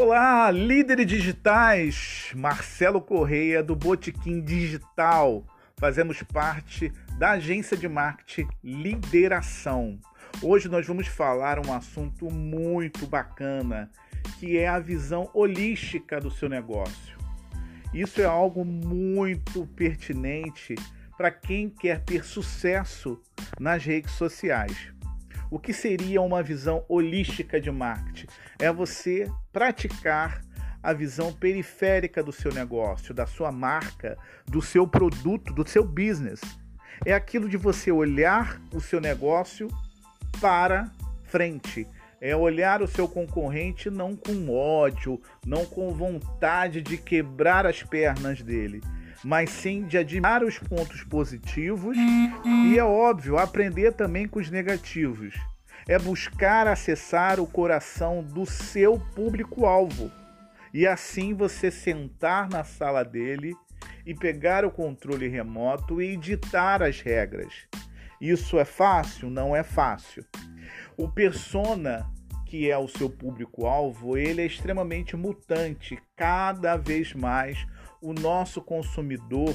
Olá, líderes digitais! Marcelo Correia do Botequim Digital. Fazemos parte da agência de marketing Lideração. Hoje nós vamos falar um assunto muito bacana, que é a visão holística do seu negócio. Isso é algo muito pertinente para quem quer ter sucesso nas redes sociais. O que seria uma visão holística de marketing? É você praticar a visão periférica do seu negócio, da sua marca, do seu produto, do seu business. É aquilo de você olhar o seu negócio para frente. É olhar o seu concorrente não com ódio, não com vontade de quebrar as pernas dele, mas sim de admirar os pontos positivos e, é óbvio, aprender também com os negativos. É buscar acessar o coração do seu público-alvo e assim você sentar na sala dele e pegar o controle remoto e editar as regras. Isso é fácil? Não é fácil. O persona que é o seu público-alvo, ele é extremamente mutante. Cada vez mais o nosso consumidor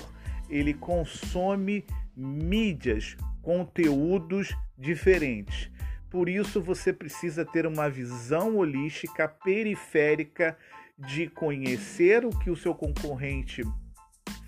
ele consome mídias, conteúdos diferentes. Por isso você precisa ter uma visão holística, periférica de conhecer o que o seu concorrente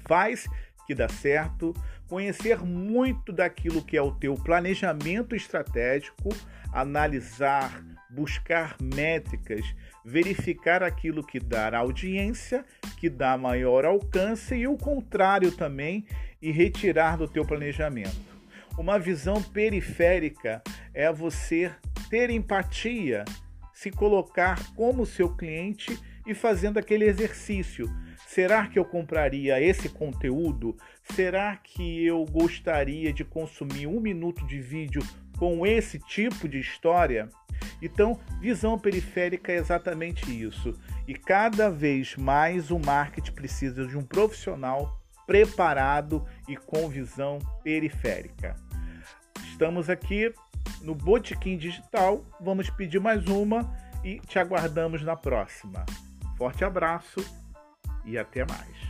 faz que dá certo, conhecer muito daquilo que é o teu planejamento estratégico, analisar, buscar métricas, verificar aquilo que dá audiência, que dá maior alcance e o contrário também e retirar do teu planejamento. Uma visão periférica é você ter empatia, se colocar como seu cliente e fazendo aquele exercício. Será que eu compraria esse conteúdo? Será que eu gostaria de consumir um minuto de vídeo com esse tipo de história? Então, visão periférica é exatamente isso. E cada vez mais o marketing precisa de um profissional preparado e com visão periférica. Estamos aqui no Botequim Digital. Vamos pedir mais uma e te aguardamos na próxima. Forte abraço e até mais.